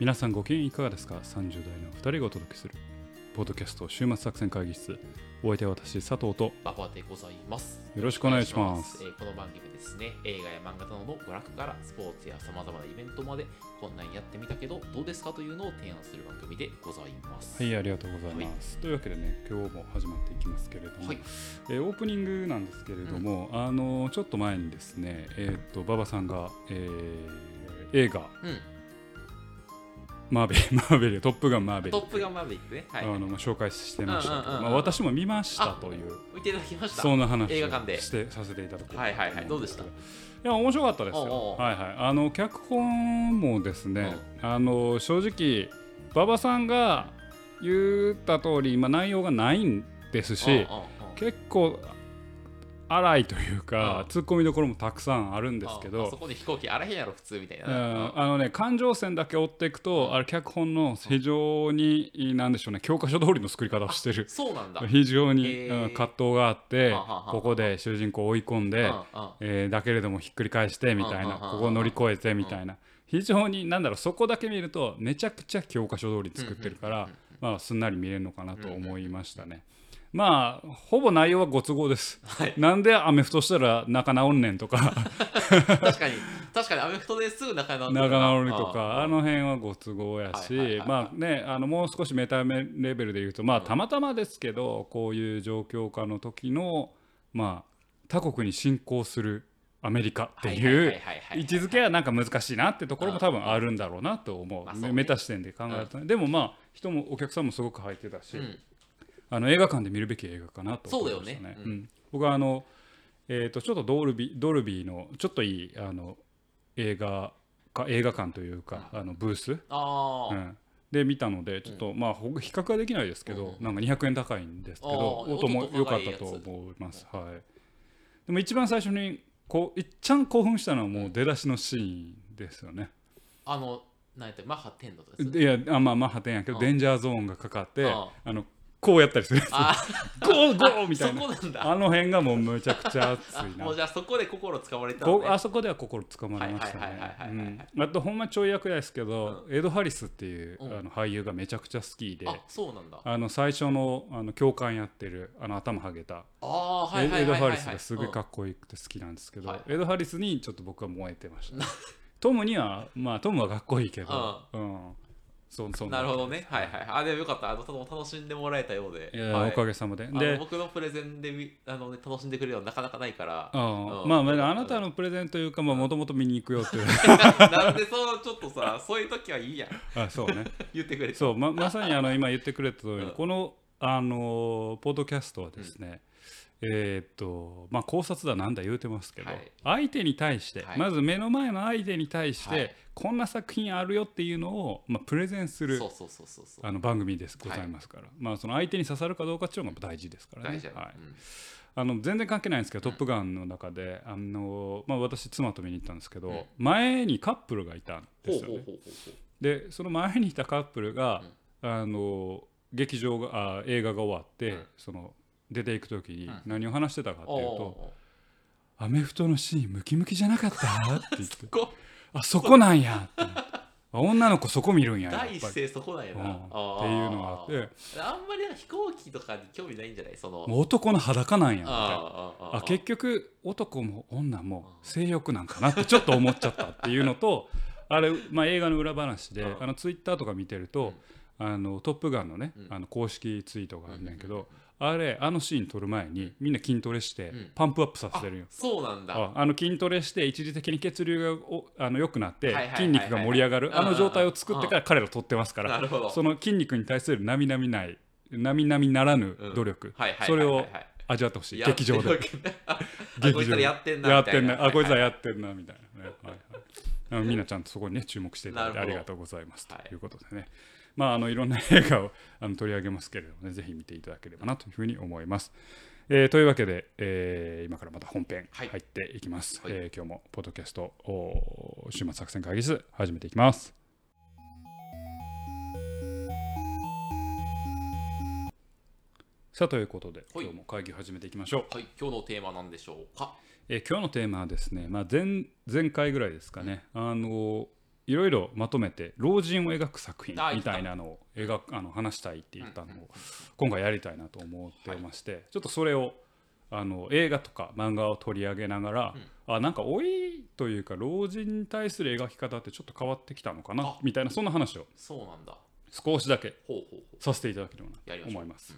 皆さんご機嫌いかがですか ?30 代の2人がお届けするポッドキャスト週末作戦会議室。お相手は私佐藤とババでございます。よろしくお願いします。えーこの番組ですね、映画や漫画などの娯楽からスポーツやさまざまなイベントまでこんなんやってみたけどどうですかというのを提案する番組でございます。はいありがとうございます、というわけでね今日も始まっていきますけれども、はい。えーオープニングなんですけれども、あのちょっと前にですねえーっと馬場さんが、えー映画うん、マーベリ マーベリトップガンマーベリトップガンマーヴェリックね。はい。あのまあ紹介してましたけど、まあ、私も見ましたという。見ていただきました。そんな話映画館で。をしてさせていただこうかなはいはいはい。と思んすけどういや面白かったですよ。はいはい。あの脚本もですね、あの正直馬場さんが言った通り、まあ、内容がないんですし、結構荒いというか、うん突っ込みどころもたくさんあるんですけうんあそど、こで飛行機あらへんやろ普通みたいな。うんあのね感情線だけ追っていくと、あれ脚本の非常になんでしょうね教科書通りの作り方をしてるそうなんだ。非常に、うん葛藤があってここで主人公を追い込んで、うんうん。えーだけれどもひっくり返してみたいなうんうんうんうん。ここを乗り越えてみたいな。非常になんだろうそこだけ見るとめちゃくちゃ教科書通り作ってるからまあすんなり見れるのかなと思いましたね。まあほぼ内容はご都合です。はい。なんでアメフトしたら仲直んねんとか。確かに。確かにアメフトですぐ仲直り仲直りとあかあの辺はご都合やしまあねあのもう少しメタレベルで言うとまあたまたまですけどこういう状況下の時のまあ他国に侵攻するアメリカっていう位置づけはなんか難しいなってところも多分あるんだろうなと思う、メタ視点で考えるとね、でもまあ人もお客さんもすごく入ってたし、うんあの映画館で見るべき映画かなと思いましたそうだよねう、ん、僕はあの、えー、とちょっとドルビドルビーのちょっといいあの映画か映画館というか、あのブース、ああ、うん、で見たのでちょっと、まあほ比較はできないですけど、なんか200円高いんですけどあー音も音良かったと思います、はい、でも一番最初にこういっちゃん興奮したのはもう出だしのシーンですよね。あの何やったマッハ10のとですいやあまあマッハ10やけどうん。デンジャーゾーンがかかってうん。あのこうやったりするあゴーゴーみたそいな。こなんだ。あの辺がもうむちゃくちゃ熱あいな。もうじゃあそこで心つかまれたの、ね、こあそこでは心つかまれましたね。うん。あとほんまちょい役ですけど、エド・ハリスっていう、うん。あの俳優がめちゃくちゃ好きで。あそうなんだ。ああの最初のあの教官やってるあの頭ハゲた。あーはいエエド・ハリスがすごいかっこよくて好きなんですけど、はい。エド・ハリスにちょっと僕は燃えてましたトムにはまあトムはかっこいいけど、うん、そうそうな。るほどね。はいはい。あでもよかった。あのとても楽しんでもらえたようで。いや、はい。おかげさまで。で僕のプレゼンでみあの、ね、楽しんでくれるのはなかなかないから。ああうん。まあまああなたのプレゼンというかもともと見に行くよっていう。なんでそうちょっとさそういう時はいいやん。あそうね。言ってくれて。そうままさにあの今言ってくれた通り、うん。このあのポッドキャストはですね、えーっとまあ考察だなんだ言うてますけど、はい。相手に対して、はい。まず目の前の相手に対して、はい。こんな作品あるよっていうのを、まあ、プレゼンする番組ですございますから、まあその相手に刺さるかどうかっていうのが大事ですからね。はい。うん。あの全然関係ないんですけど「トップガン」の中であの、まあ、私妻と見に行ったんですけど、うん。前にカップルがいたんですよね。でその前にいたカップルが、あの劇場があ映画が終わって、うん。その出ていく時にうん。何を話してたかっていうとお「アメフトのシーンムキムキじゃなかった?」って言って。ーこ「あそこなんや」って女の子そこ見るんや第一声そこなんやな、うん。っていうのがあって。あんまり飛行機とかに興味ないんじゃない？その。もう男の裸なんやみたいな。あ結局男も女も性欲なんかなって ちょっと思っちゃったっていうのとあれ、まあ、映画の裏話でうん。あのツイッターとか見てると「あのトップガン」のねうん。あの公式ツイートがあるんだけどあれあのシーン撮る前にみんな筋トレしてうん。パンプアップさせてるよ。そうなんだ。ああの筋トレして一時的に血流がおあの良くなって筋肉が盛り上がるうんあの状態を作ってから彼ら撮ってますからなるほど。その筋肉に対する並々ない並々ならぬ努力それを味わってほしい。劇場で。あ劇こいつらやってんなやってんなあこいつらやってんなみたいな。ね、はいみんなちゃんとそこにね注目していただいてありがとうございます。とはいいうことでね、まああのいろんな映画を あの取り上げますけれどもねぜひ見ていただければなというふうに思います、えーというわけで、えー今からまた本編はい。入っていきます、はい。えー今日もポッドキャストお週末作戦会議室始めていきます。さあということではい。今日も会議始めていきましょう。はい。今日のテーマなんでしょうか？えー今日のテーマはですね、まあ、前前回ぐらいですかね、あのいろいろまとめて老人を描く作品あみたいなのを描くあの話したいって言ったのを今回やりたいなと思ってまして、ちょっとそれをあの映画とか漫画を取り上げながら、あなんか老いというか老人に対する描き方ってちょっと変わってきたのかなあ。みたいなそんな話をそうなんだ。少しだけさせていただければなと思います。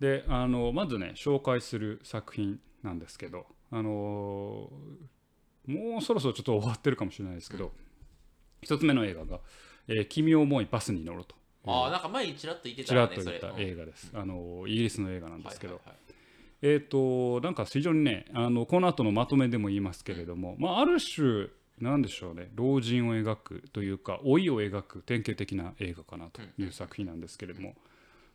であのまずね紹介する作品なんですけど、あのもうそろそろちょっと終わってるかもしれないですけど、一つ目の映画が「えー君を思いバスに乗ろう」と。うああなんか前にちらっと言ってちたよねらっと言った映画です、あのイギリスの映画なんですけど、はいはいはい。えっ、となんか非常にねあのこの後のまとめでも言いますけれども、まあ、ある種なんでしょうね老人を描くというか老いを描く典型的な映画かなという作品なんですけれども、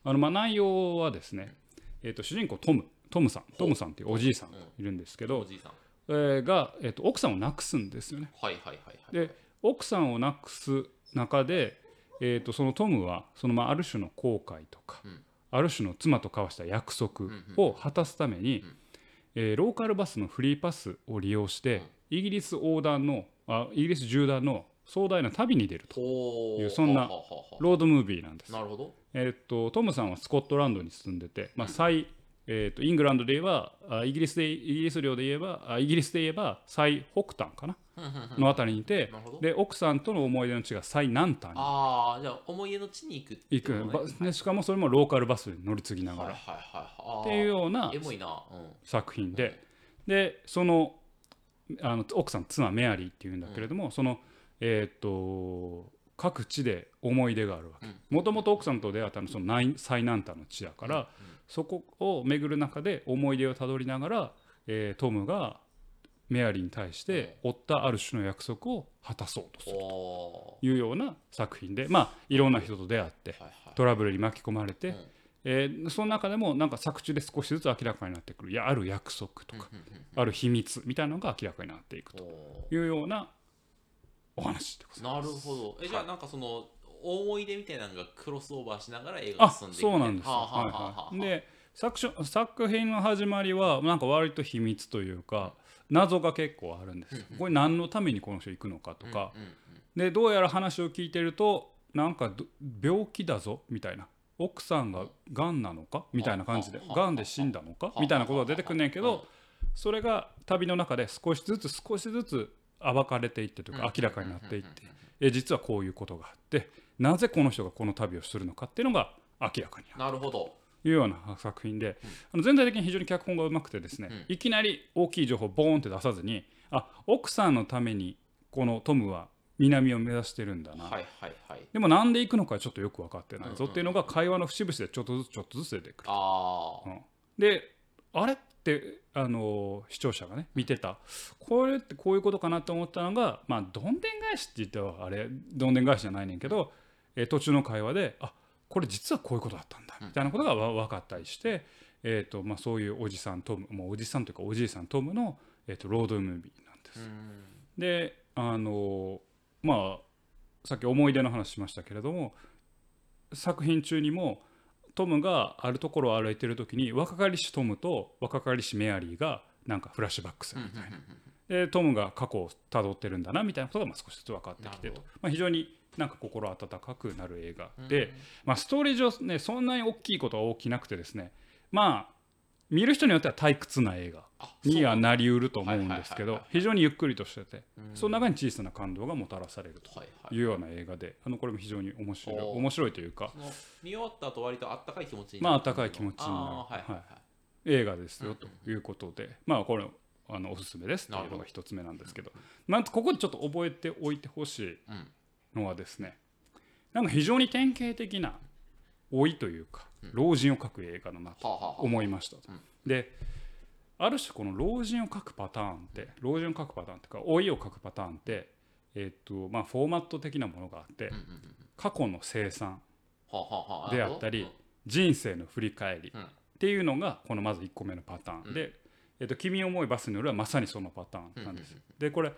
あのまあ内容はですね、えー、と主人公トムトムさんトムさんっていうおじいさんがいるんですけど、おじいさん。えーが、えー、と奥さんを亡くすんですよね。はいはいはいはい。で奥さんを亡くす中で、えー、とそのトムはそのまあある種の後悔とか、うん。ある種の妻と交わした約束を果たすために、えーローカルバスのフリーパスを利用して、イギリス横断のあイギリス縦断の壮大な旅に出るとほいうそんなロードムービーなんです。なるほど。えー、とトムさんはスコットランドに住んでて、まあ最えー、とイングランドで言えばあイギリスでイギリス領で言えばあイギリスで言えば最北端かな？のあたりにいてで奥さんとの思い出の地が最南端に。ああじゃあ思い出の地に行く行く、でしかもそれもローカルバスに乗り継ぎながら、はいはいはいっていうようなエモいな。うん。作品で。でそのあの奥さん妻メアリーっていうんだけれども、そのえっ、と各地で思い出があるわけ。もともと奥さんと出会ったのはその南最南端の地だから、そこを巡る中で思い出をたどりながら、えートムがメアリーに対して負ったある種の約束を果たそうとするおというような作品でまあいろんな人と出会ってトラブルに巻き込まれて、うん。えーその中でもなんか作中で少しずつ明らかになってくる。いやある約束とか、ある秘密みたいなのが明らかになっていくとおいうようなお話でございーなるほど。えじゃあなんかその思い出みたいなのがクロスオーバーしながら映画が進んでいくそうなんですよ。はいはい、で作書作品の始まりはなんか割と秘密というか謎が結構あるんですよ。これ何のためにこの人行くのかとか、でどうやら話を聞いてるとなんかど病気だぞみたいな。奥さんががんなのか？みたいな感じで。はあがんで死んだのか？みたいなことが出てくんねんけどそれが旅の中で少しずつ少しずつ暴かれていってというか明らかになっていって。え実はこういうことがあってなぜこの人がこの旅をするのかっていうのが明らかになるほど。というような作品で、あの全体的に非常に脚本がうまくてですね、いきなり大きい情報をボーンって出さずにあ奥さんのためにこのトムは南を目指してるんだな、はいはいはい。でもなんで行くのかちょっとよく分かってないぞっていうのが会話の節々でちょっとずつちょっとずつ出てくる。ああうん。であれってあの視聴者がね見てた。これってこういうことかなと思ったのがまあどんでん返しって言ってはあれどんでん返しじゃないねんけど、えー途中の会話であこれ実はこういうことだったんだみたいなことがわ分かったりして、えーとまあ、そういうおじさんトムもうおじさんというかおじいさんトムの、えー、とロードムービーなんです。うん。であのまあさっき思い出の話しましたけれども作品中にもトムがあるところを歩いてる時に若かりしトムと若かりしメアリーがなんかフラッシュバックするみたいな。でトムが過去をたどってるんだなみたいなことがまあ少しずつ分かってきてと。まあ、非常になんか心温かくなる映画で、まあ、ストーリー上ねそんなに大きいことは大きなくてですねまあ見る人によっては退屈な映画あにはなりうると思うんですけど非常にゆっくりとしててうん。その中に小さな感動がもたらされると。はいうような映画であのこれも非常に面白い面白いというか。見終わった後割とあったかい気持ちにまあなるあったかい気持ちになる。映画ですよということでまあこれあのおすすめですというのが一つ目なんですけど。まずここでちょっと覚えておいてほしいうんのはですねなんか非常に典型的な老いというか老人を描く映画だなと思いましたと。うん。である種この老人を描くパターンって老人を描くパターンっていうか老いを描くパターンってえっとまあフォーマット的なものがあってうんうんうん過去の生産であったり人生の振り返りうん。っていうのがこのまず1個目のパターン。で「えっと君を思いバスに乗る」はまさにそのパターンなんです。でこれ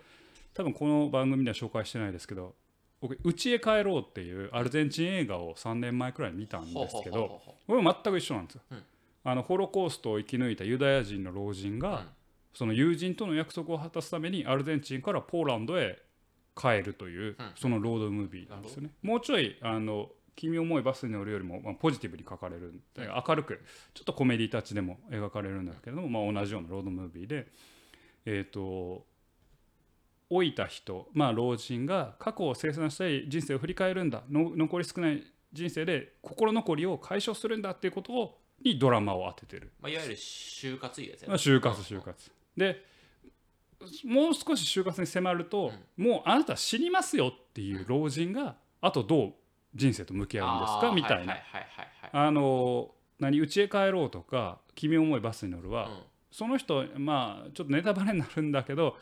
多分この番組では紹介してないですけど僕「家へ帰ろう」っていうアルゼンチン映画を3年前くらいに見たんですけどこれも全く一緒なんですよ。うん。あのホロコーストを生き抜いたユダヤ人の老人が、うん。その友人との約束を果たすためにアルゼンチンからポーランドへ変えるという、そのロードムービーなんですよね。もうちょいあの君思いバスに乗るよりも、まあ、ポジティブに書かれるで明るくちょっとコメディタッチでも描かれるんだけれども、まあ、同じようなロードムービーで、えー、と老いた人、まあ、老人が過去を清算したい人生を振り返るんだ。の残り少ない人生で心残りを解消するんだっていうことをにドラマを当ててる、まあ、いわゆる就活いうやつやまあ、就活就活。でもう少し就活に迫ると、もうあなた死にますよっていう老人があとどう人生と向き合うんですか？みたいな。あの何家へ帰ろうとか君思いバスに乗るは、はいうん。その人まあちょっとネタバレになるんだけど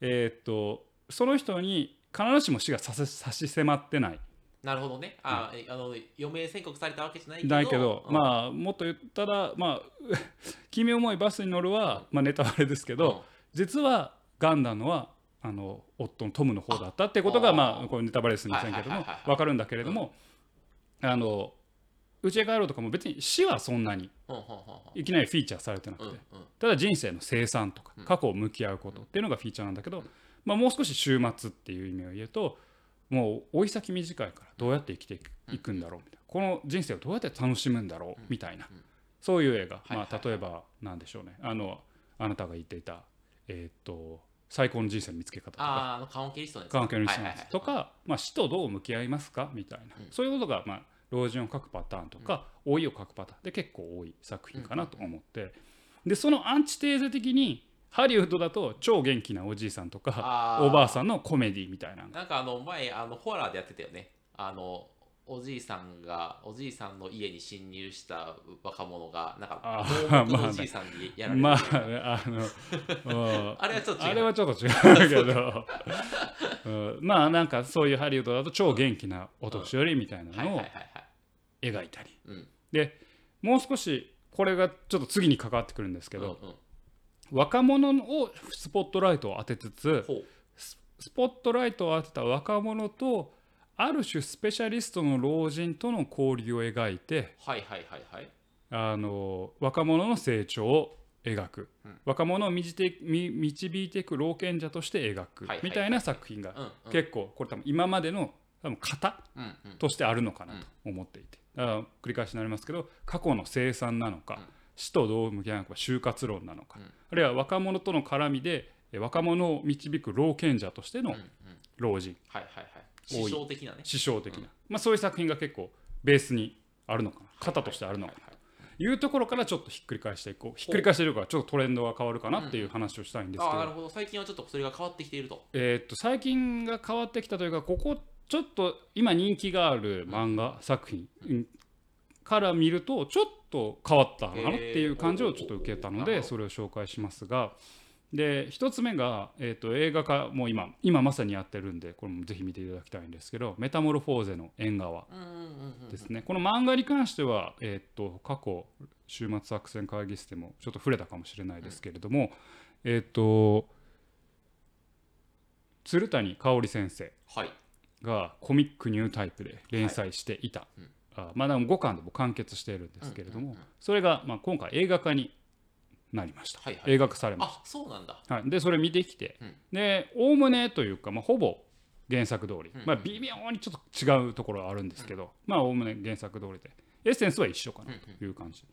えーっとその人に必ずしも死が差し迫ってない。なるほどね。あ、あの余命宣告されたわけじゃないけどないけど、うん。まあもっと言ったらまあ 君思いバスに乗るは、まあ、ネタバレですけど、実はガンダのはあの夫のトムの方だったってことがあまあこれネタバレすみませんけどもはいはいはいはい分かるんだけれども、あのうちへ帰ろうとかも別に死はそんなにいきなりフィーチャーされてなくて、ただ人生の生産とかうん。過去を向き合うことっていうのがフィーチャーなんだけど、まあ、もう少し終末っていう意味を言うともう追い先短いからどうやって生きていくんだろうみたいな。この人生をどうやって楽しむんだろうみたいな。うん。そういう映画、まあ、例えばなんでしょうね。あのあなたが言っていた、えーっと最高の人生の見つけ方とか。カウンケリストとか、まあ、死とどう向き合いますか？みたいな、うん。そういうことが、まあ、老人を書くパターンとか、老いを書くパターン。で結構多い作品かなと思って、でそのアンチテーゼ的にハリウッドだと超元気なおじいさんとかおばあさんのコメディみたいな。なんかあの前あのホラーでやってたよね。あのおじいさんがおじいさんの家に侵入した若者がなんかおじいさんにやられるまああの、うんあれはちょっと違う。あれはちょっと違うけど、うん。まあなんかそういうハリウッドだと超元気なお年寄りみたいなのを描いたり。うん。でもう少しこれがちょっと次に関わってくるんですけど、うんうん。若者をスポットライトを当てつつスポットライトを当てた若者とある種スペシャリストの老人との交流を描いてはいはいはいはい。あの若者の成長を描く、うん。若者を導いていていく老賢者として描く。みたいな作品が結構これ多分今までの多分型としてあるのかなと思っていて繰り返しになりますけど過去の生産なのか、うん。死とどう向き合うのか就活論なのか、うん。あるいは若者との絡みでえ若者を導く老賢者としてのうんうん。老人。はいはいはい。師匠的なね。師匠的な、まあ、そういう作品が結構ベースにあるのかな。型としてあるのかな。というところからちょっとひっくり返していこう。ひっくり返しているからちょっとトレンドが変わるかなっていう話をしたいんですけど、ああなるほど。最近はちょっとそれが変わってきていると。えーっと最近が変わってきたというかここちょっと今人気がある漫画作品うんから見るとちょっと変わったのかなっていう感じをちょっと受けたのでそれを紹介しますが。で一つ目が、えと映画化もう今今まさにやってるんでこれもぜひ見ていただきたいんですけど「メタモルフォーゼの縁側」ですね。この漫画に関しては、えと過去週末作戦会議室でもちょっと触れたかもしれないですけれども、えーっと鶴谷香織先生。はいがコミックニュータイプで連載していた、い。うんあまあでも5巻でも完結しているんですけれども、うんうんうんそれがまあ今回映画化になりました、はいはい。映画化されましあそうなんだ。た、はい、でそれ見てきて、うん。でおおむねというか、まあ、ほぼ原作通り、うんうん。まあ、微妙にちょっと違うところはあるんですけど、まあおおむね原作通りで。エッセンスは一緒かなという感じ、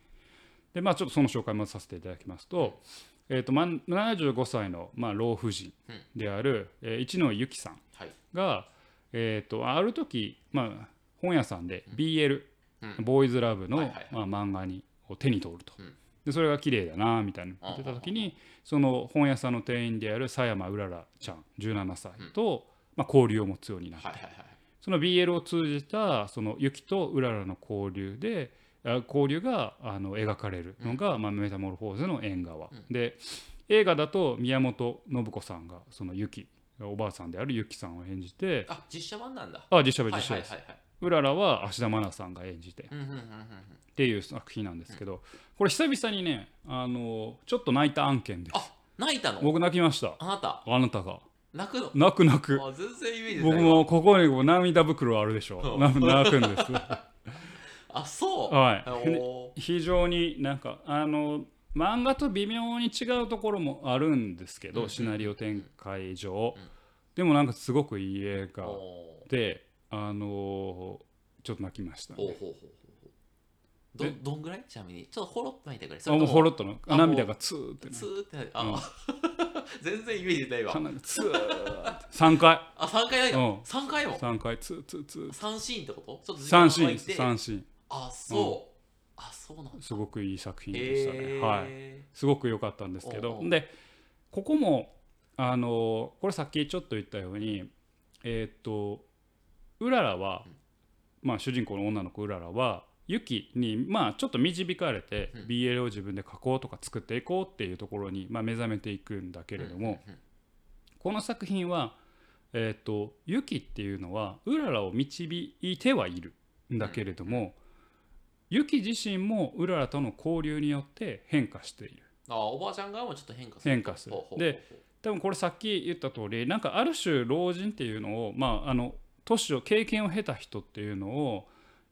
でまあちょっとその紹介もさせていただきますと,、えー、とまあ75歳の、まあ、老婦人である、えー一野由紀さんはい。が、えー、とある時、まあ、本屋さんで BL、うん。ボーイズラブの、はいはいはい。まあ、漫画にを手に取ると、うん。でそれが綺麗だなみたいな言ってた時にその本屋さんの店員である佐山うららちゃん17歳と、まあ、交流を持つようになって、はいはいはいその BL を通じたそのユキとうららの交流であ交流があの描かれるのが、まあ、メタモルフォーゼの縁側、で映画だと宮本信子さんがそのユキおばあさんであるユキさんを演じてあ実写版なんだ。あ実写はい版実写です、はいはいはいうららは芦田愛菜さんが演じて。っていう作品なんですけどこれ久々にねあのちょっと泣いた案件です。あ泣いたの？僕泣きました。あなた？あなたが。泣くの？泣く泣く。あ全然イメージ僕もここにこう涙袋あるでしょ。な泣くんです。あそう。はい。非常になんかあの漫画と微妙に違うところもあるんですけど、うん。シナリオ展開上、でもなんかすごくいい映画であのーちょっと泣きました、ねほうほうほうどでどんぐらい？ちなみに。ちょっとほろっと泣いたぐらいあもうほろっとの涙がツーってねツーってなる。あ、全然イメージないわ。ツーって。3回。あ3回泣いた、うん。三回も？3回。ツーツーツー。三シーンってこと？ちょっと時間3シーンです。が空いて3シーン。あそう、あそうなんだ。すごくいい作品でしたね、へえはい。すごく良かったんですけど。でここもあのこれさっきちょっと言ったようにえーっとうららは、まあ、主人公の女の子うららはユキにまあちょっと導かれて、うん。BL を自分で書こうとか作っていこうっていうところに、まあ、目覚めていくんだけれども、この作品は、えー、とユキっていうのはうららを導いてはいるんだけれども、ユキ自身もうららとの交流によって変化している。あおばあちゃん側もちょっと変化する。変化する。で多分これさっき言った通りなんかある種老人っていうのをまああの年を経験を経た人っていうのを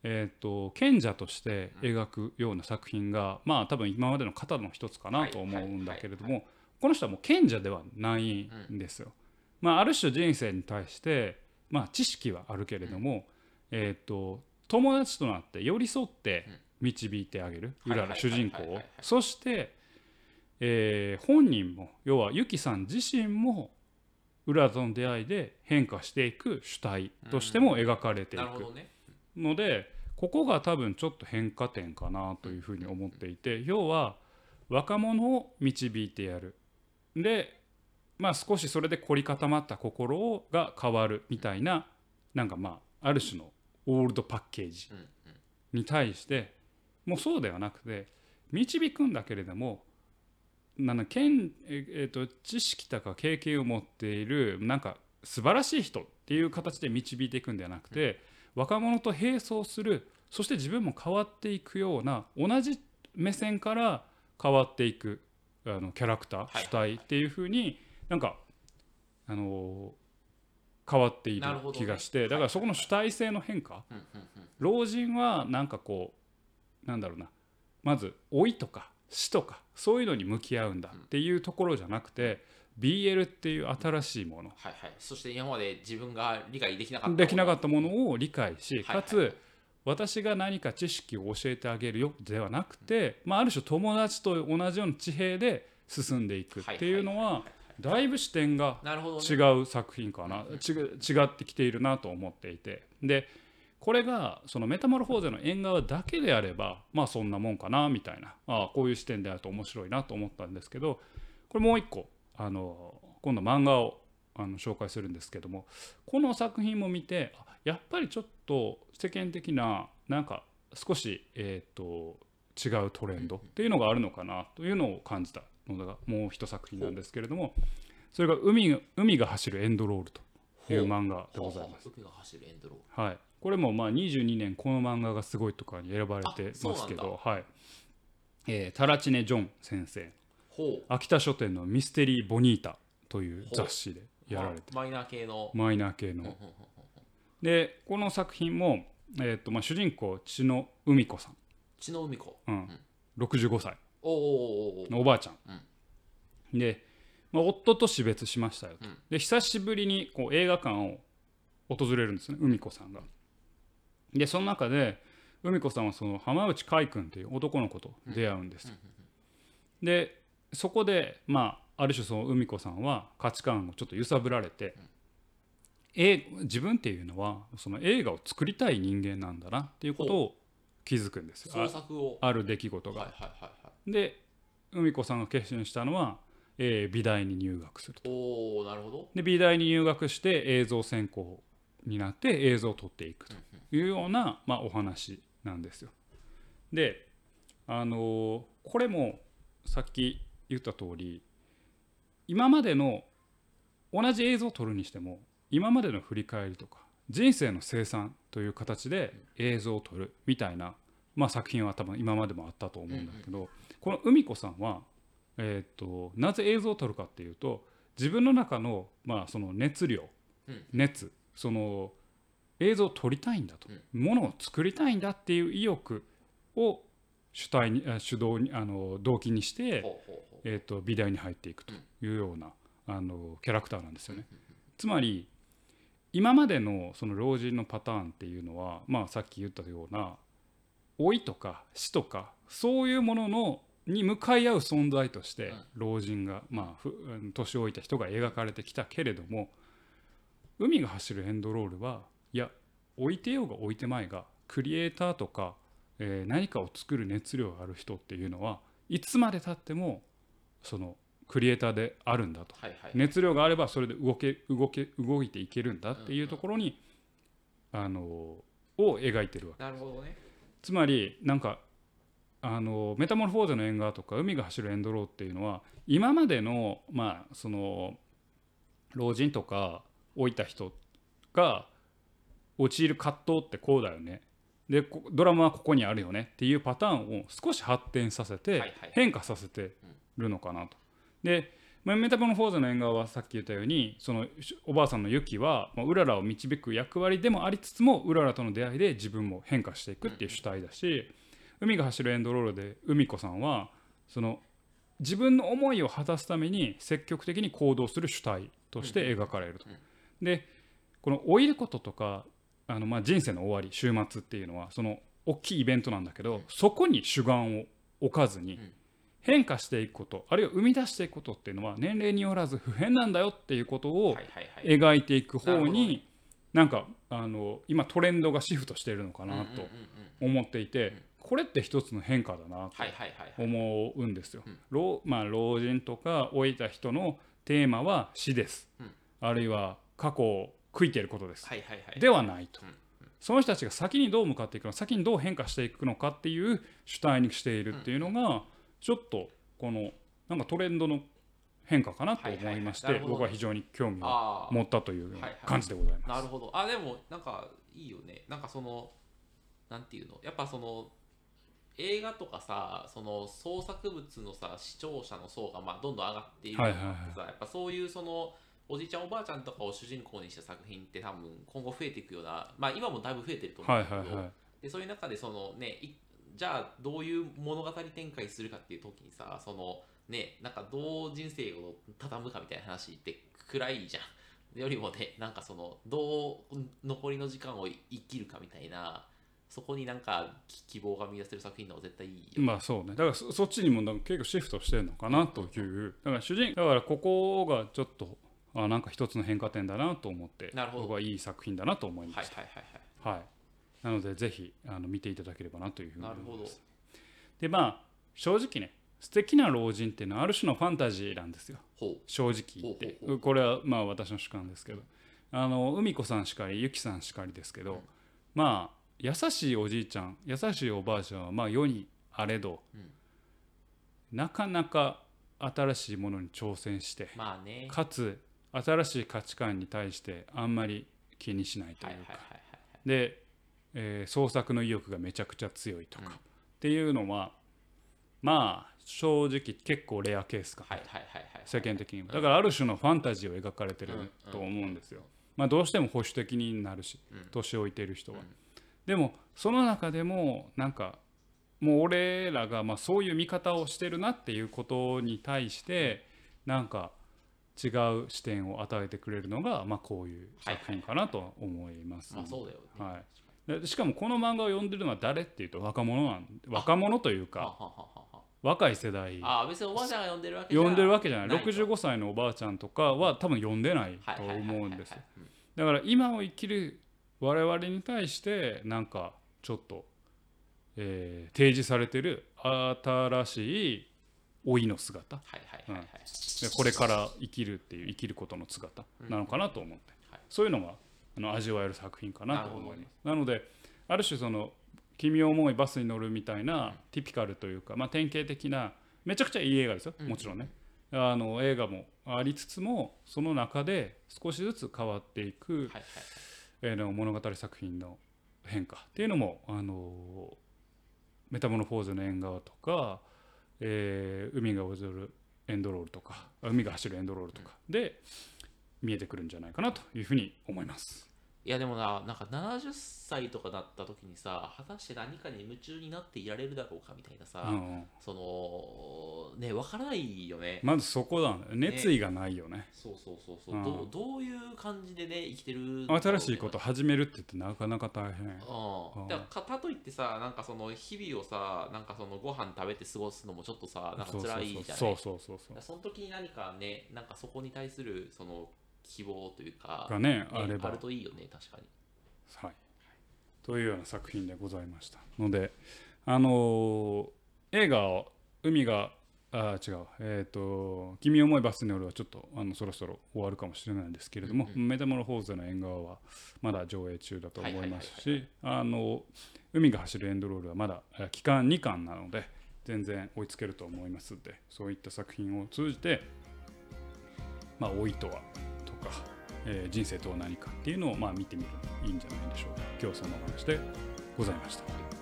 えー、と賢者として描くような作品が、まあ多分今までの型の一つかなと思うんだけれども、この人はもう賢者ではないんですよ。まあ、ある種人生に対して、まあ、知識はあるけれども、えー、と友達となって寄り添って導いてあげる、うらら主人公を。そして、えー本人も要はユキさん自身もうららとの出会いで変化していく主体としても描かれていくのでここが多分ちょっと変化点かなというふうに思っていて要は若者を導いてやる。でまあ少しそれで凝り固まった心が変わるみたいななんかまあある種のオールドパッケージ。に対してもうそうではなくて導くんだけれどもなんだけんええーと知識とか経験を持っているなんか素晴らしい人っていう形で導いていくんではなくて、若者と並走するそして自分も変わっていくような同じ目線から変わっていくあのキャラクター、はい。主体っていうふうになんかあのー変わっている気がして、だからそこの主体性の変化、老人はなんかこうなんだろうな。まず老いとか死とかそういうのに向き合うんだっていうところじゃなくて BL っていう新しいもの。はいはい。そして今まで自分が理解できなかったできなかっったものを理解しはいかつ私が何か知識を教えてあげるよではなくて、まあ、ある種友達と同じような地平で進んでいくっていうのはだいぶ視点が違う作品かな、ちぐ違ってきているなと思っていて。でこれがそのメタモルフォーゼの縁側だけであればまあそんなもんかなみたいな。ああこういう視点であると面白いなと思ったんですけどこれもう一個あの今度漫画をあの紹介するんですけどもこの作品も見てあやっぱりちょっと世間的ななんか少し、えー、と違うトレンドっていうのがあるのかなというのを感じたのがもう一作品なんですけれどもそれが海が「海が走るエンドロール」という漫画でございます。す海が走るエンドロール。はい、これもまあ22年この漫画がすごいとかに選ばれてますけど、はい。えータラチネ・ジョン先生。秋田書店の「ミステリー・ボニータ」という雑誌でやられてまマイナー系の。マイナー系の。でこの作品も、えーとまあ、主人公血野海子さん、血の海子。うん。65歳おーおーおーおーのおばあちゃん、で、まあ、夫と死別しましたよと、うん。で久しぶりにこう映画館を訪れるんですね海子さんが。でその中で海子さんはその浜内海君っていう男の子と出会うんですよ、でそこでまあある種その海子さんは価値観をちょっと揺さぶられて、え自分っていうのはその映画を作りたい人間なんだなっていうことを気づくんですよ。あある出来事が、はいはいはいはいで海子さんが決心したのは、えー美大に入学すると。おおなるほど。で美大に入学して映像専攻になって映像を撮っていくというような、まあ、お話なんですよ。であのーこれもさっき言った通り今までの同じ映像を撮るにしても今までの振り返りとか人生の生産という形で映像を撮るみたいな、まあ、作品は多分今までもあったと思うんだけど、この海子さんは、えー、となぜ映像を撮るかっていうと自分の中の,、まあその熱量、うん。熱その映像を撮りたいんだと、ものを作りたいんだっていう意欲を主体にあ主導にあの動機にして、えー、と美大に入っていくというような、あのキャラクターなんですよね。つまり今までのその老人のパターンっていうのは、まあ、さっき言ったような老いとか死とかそういうもののに向かい合う存在として老人が、まあ、年老いた人が描かれてきたけれども海が走るエンドロールはいや置いてようが置いてまいがクリエイターとか、えー、何かを作る熱量がある人っていうのはいつまでたってもそのクリエイターであるんだと、熱量があればそれで動け動け動いていけるんだっていうところに、あのを描いてるわけなるほどね。つまりなんかあのメタモルフォーゼの縁側とか海が走るエンドローっていうのは今までのまあその老人とか老いた人が陥る葛藤ってこうだよね。でドラマはここにあるよね。っていうパターンを少し発展させて変化させてるのかなと。でメタモルフォーゼの縁側はさっき言ったようにそのおばあさんのユキはうららを導く役割でもありつつもうららとの出会いで自分も変化していくっていう主体だし海が走るエンドロールで海子さんはその自分の思いを果たすために積極的に行動する主体として描かれると。でこの老いることとかあのまあ人生の終わり終末っていうのはその大きいイベントなんだけどそこに主眼を置かずに変化していくことあるいは生み出していくことっていうのは年齢によらず普遍なんだよっていうことを描いていく方になんかあの今トレンドがシフトしているのかなと思っていてこれって一つの変化だなと思うんですよ。老まあ、老人とか老いた人のテーマは死です、あるいは過去を悔いていることです、ではないと、その人たちが先にどう向かっていくのか先にどう変化していくのかっていう主体にしているっていうのが、ちょっとこのなんかトレンドの変化かなと思いまして、僕は非常に興味を持ったという感じでございます。なるほど。あでもなんかいいよね。なんかそのなんていうの？やっぱその映画とかさその創作物のさ視聴者の層がまあどんどん上がっているさ、やっぱそういうそのおじいちゃんおばあちゃんとかを主人公にした作品って多分今後増えていくようなまあ今もだいぶ増えてると思うんだけど、はいはいはい、でそういう中でそのねじゃあどういう物語展開するかっていう時にさそのねなんかどう人生を畳むかみたいな話って暗いじゃん。よりもねなんかそのどう残りの時間を生きるかみたいなそこになんか希望が見出せる作品の絶対いいまあそうね。だからそそっちにも結構シフトしてるのかなという。だから主人だからここがちょっとあなんか一つの変化点だなと思って僕はいい作品だなと思いました。はいはいはいはい、はい、なのでぜひあの見ていただければなというふうに思います。でまあ正直ね素敵な老人っていうのはある種のファンタジーなんですよ。正直言って。これはまあ私の主観ですけど。あの海子さんしかりゆきさんしかりですけど、うん、まあ優しいおじいちゃん優しいおばあちゃんはまあ世にあれど、うん、なかなか新しいものに挑戦して、まあね、かつ新しい価値観に対してあんまり気にしないというか。で、えー、創作の意欲がめちゃくちゃ強いとか、うん、っていうのはまあ正直結構レアケースか。世間的にも。だからある種のファンタジーを描かれてると思うんですよ。まあ、どうしても保守的になるし年老いている人は。でもその中でもなんかもう俺らがまあそういう見方をしてるなっていうことに対してなんか違う視点を与えてくれるのがまあこういう作品かなと思います、はいしかもこの漫画を読んでるのは誰っていうと若者なん若者というか若い世代。あ別におばあちゃんが読んでるわけじゃない。読んでるわけじゃない。65歳のおばあちゃんとかは多分読んでないと思うんですだから今を生きる我々に対してなんかちょっと、えー、提示されてる新しい老いの姿、これから生きるっていう生きることの姿。なのかなと思って、うん、そういうのがあの味わえる作品かなと思います。なのである種その「君を思いバスに乗る」みたいなティピカルというか、まあ、典型的なめちゃくちゃいい映画ですよ。もちろんね、うん、あの映画もありつつもその中で少しずつ変わっていく、はいはいえの物語作品の変化っていうのもあのメタモノフォーズの縁側とか、えー、海が踊るエンドロールとか海が走るエンドロールとかで見えてくるんじゃないかなというふうに思います。いやでもななんか70歳とかなった時にさ果たして何かに夢中になっていられるだろうかみたいなさ、うんうん。そのね分からないよね、まずそこだよ熱意がないよね。そうそうそうそう、うん。どうどういう感じでね生きてるね。新しいこと始めるって言ってなかなか大変。うん、だからかかといってさなんかその日々をさなんかそのご飯食べて過ごすのもちょっとさなんか辛いじゃない。そうそうそう。そうその時に何かねなんかそこに対するその希望というかがねねあれば。るといいよね確かに。はい、というような作品でございました。のであのー映画を海があー違うえっ、と「君を思いバスに乗る」はちょっとあのそろそろ終わるかもしれないんですけれども、メタモルフォーゼの縁側はまだ上映中だと思いますはいしあの海が走るエンドロールはまだあ期間2巻なので全然追いつけると思いますのでそういった作品を通じてまあ老いとはとか、えー人生とは何かっていうのをまあ見てみるのいいんじゃないでしょうか。今日そのお話でございました。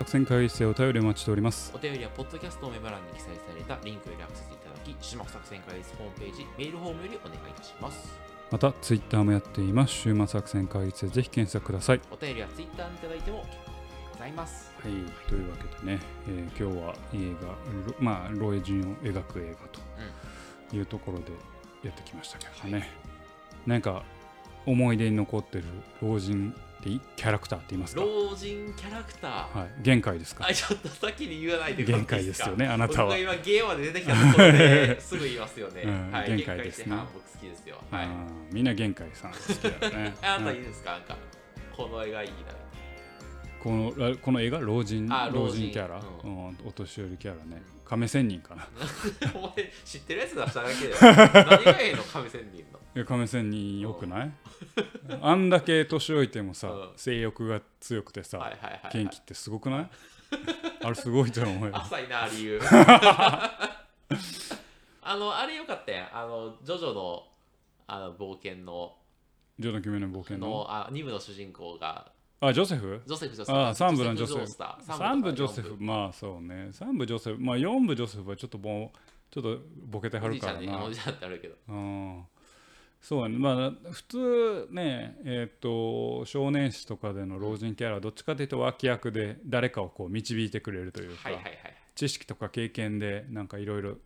作戦会議室へお便りお待ちしております。お便りはポッドキャストのメモ欄に記載されたリンクよりアクセスいただき島作戦会議室ホームページメールフォームよりお願いいたします。またツイッターもやっています。週末作戦会議室でぜひ検索ください。お便りはツイッターにいただいても結構でございます。はい、というわけでね、えー今日は映画、ろまあ、ロエジンを描く映画というところでやってきましたけどね、なんか思い出に残ってる老人ってい？キャラクターって言いますか、老人キャラクター、はい、限界ですか？あちょっと先に言わないで限界ですよね、あなたは。今ゲームまで出てきたところですぐ言いますよね、うんはい、限界ですね。僕好きですよ。はい。みんな限界さん好きだよね。あなたうんいいですか？なんかこの絵がいいな。このらこの映画老人？老あ老人。人キャラ、ううんお年寄りキャラね。亀仙人かな。お前知ってるやつ出しただけで 何がええの？亀仙人亀仙人よくない？あんだけ年老いてもさ、うん。性欲が強くてさ、はいはいはい、はい、元気ってすごくない？あれすごいと思うよ。浅いな理由。あのあれよかったやん。あのジョジョのあの冒険の。ジョの夢の冒険の？のあ2部の主人公が。あジョセフ？ジョセフジョセフ。ああ三部のジョセフ。ースター。三部ジョセフ。まあそうね。三部ジョセフ。まあ四部ジョセフはちょっともうちょっとボケてはるからな。おじいちゃんってあるけど。うんそうやね。まあ普通ねえっ、と少年誌とかでの老人キャラはどっちかというと脇役で誰かをこう導いてくれるというか、はいはいはい知識とか経験でなんかいろいろ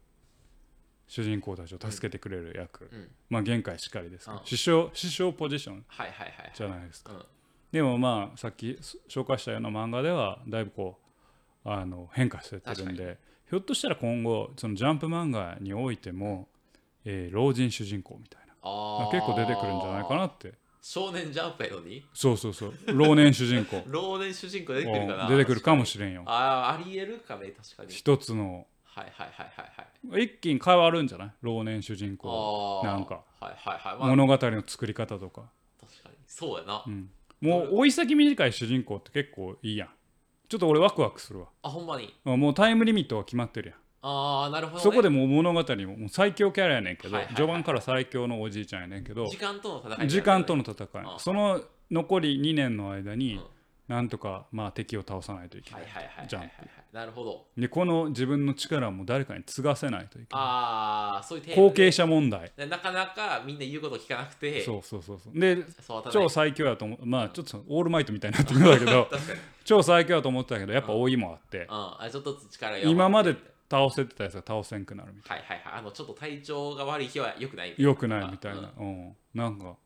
主人公たちを助けてくれる役、うん。まあ限界しかりですけど、うん。師匠師匠ポジションはいはいはいじゃないですか、うん。でもまあさっき紹介したような漫画ではだいぶこうあの変化してってるん確でひょっとしたら今後そのジャンプ漫画においても、えー老人主人公みたいな結構出てくるんじゃないかなって。少年ジャンプやのに？そうそうそう。老年主人公。老年主人公出てくるかな？出てくるかもれしれんよ。ああありえるかね確かに。一つの。はいはいはいはいはい。一気に変わるんじゃない？老年主人公。なんか。はいはいはい、まあ、物語の作り方とか、確かに。そうやな、うん、もう追い先短い主人公って結構いいやん。ちょっと俺ワクワクするわ。あほんまに？もうタイムリミットは決まってるやんああなるほど、ね、そこでもう物語ももう最強キャラやねんけど、はいはいはい。序盤から最強のおじいちゃんやねんけど時間との戦い時間とのの戦い。あその残り2年の間に、うん。なんとかまあ敵を倒さないといけな、はいいはいはいはいジャンはいなるほど。でこの自分の力も誰かに継がせないといけない。ああそういう後継者問題。でなかなかみんな言うこと聞かなくて。そうそうそうそう。で超最強やと思う。まあちょっとオールマイトみたいになってくるんだけど超最強やと思ってたけどやっぱ老いもあって。うん。あちょっと力今まで倒せてたやつが倒せんくなるみたいはいはいはい。あのちょっと体調が悪い日は良くないみたな。よくないみたいうん。なうん。なんか。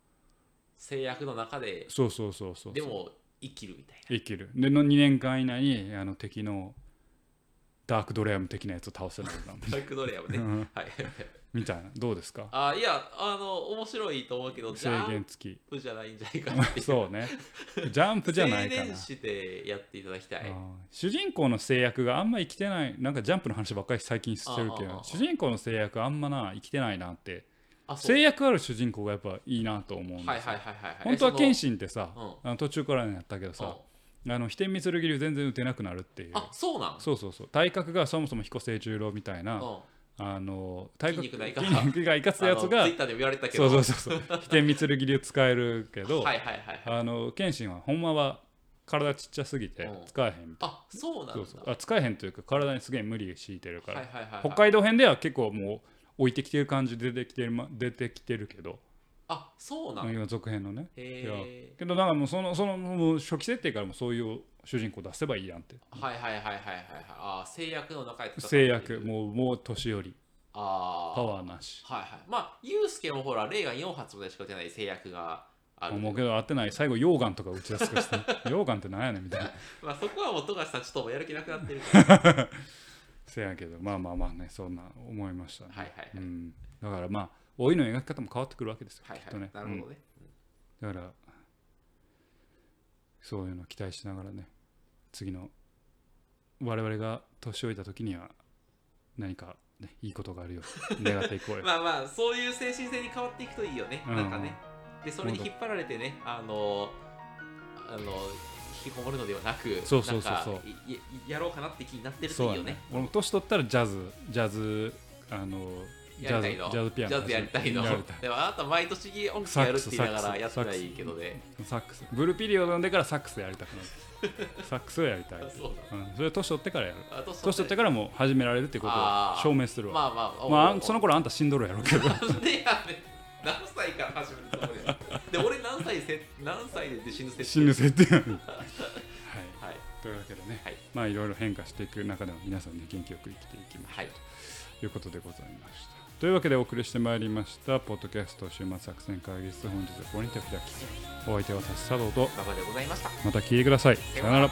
制約の中でそうそうそうそうでも生きるみたい生きる。での2年間以内にあの敵のダークドレアム的なやつを倒せないかな。ダークドレアもね。うん。はい。みたいな。どうですか？あいやあの面白いと思うけどジ制ャン限付きプじゃないんじゃないかなそうね。ジャンプじゃないかな。青年誌でやっていただきたい。主人公の制約があんま生きてない。なんかジャンプの話ばっかり最近してるけど主人公の制約あんまな生きてないなって。制約ある主人公がやっぱいいなと思うんですよ、はいはいはいはいはい。本当は謙信信ってさ、うん。途中からやったけどさ、あの飛天御剣流全然打てなくなるっていう。あそうなんそうそうそう。体格がそもそも彦星十郎みたいな、うんあの体筋肉ないから筋肉がいかつやつがツイッターでも言われてたけど。そうそうそうそう。飛天三剣流使えるけど、はいはいはいはい。あの謙信はほんまは体ちっちゃすぎてうん。使えへんみたいあそうなんだ。あ使えへんというか体にすげえ無理強いてるから、はいはいはいはい。北海道編では結構もう置いてきてる感じで出てきてる、ま、出てきてるけどあそうなんだ。今続編のね。へいやえけどなんかもうそのそのもう初期設定からもそういう主人公出せばいいやんって。はいはいはいはいはいはい。あー制約の中で制る。約。もうもう年寄り。あパワーなし。はいはい。まあユうスケもほらレーガン4発までしか打てない制約がある。思うけど合ってない。最後溶岩とか打ち出すかして。溶岩ってなんやねんみたいな。まあそこはもう富樫さんちょっともうやる気なくなってる。か らせやけど。まあまあまあねそんな思いましたね、はいはいはい。うん、だからまあ老いの描き方も変わってくるわけですよ、はいきっとね。はいなるほどね。うん。だからそういうのを期待しながらね次の我々が年老いた時には何か、ね、いいことがあるように願っていこうよ。まあまあそういう精神性に変わっていくといいよね、うん。なんかね。でそれに引っ張られてねあのあの引きこもるのではなくそうそうそうそう。やろうかなって気になってるといいよね。俺も年取ったらジャズジャズあのやりたいの。ジャズピアノ。ジャズやりたいの。でもあなた毎年音楽やるって言いながらやってないけどね。サックス。ブルーピリオド読んでからサックスやりたくなる。サックスをやりたい、あそううん、それ年取ってからやる。年年取ってからもう始められるってことを証明するわ。まあまあまああおんその頃あんた死んどるやろうけど。何歳から始めるつもりやで俺何歳せ何歳で死ぬ設定死ぬ設定 はい。はい。というわけでね、はい。まあいろいろ変化していく中でも皆さんね元気よく生きていきましょう。はい。ということでございましたというわけでお送りしてまいりましたポッドキャスト週末作戦会議室本日はここにて開き。お相手は達佐藤と馬場でございました。また聞いてください。さよなら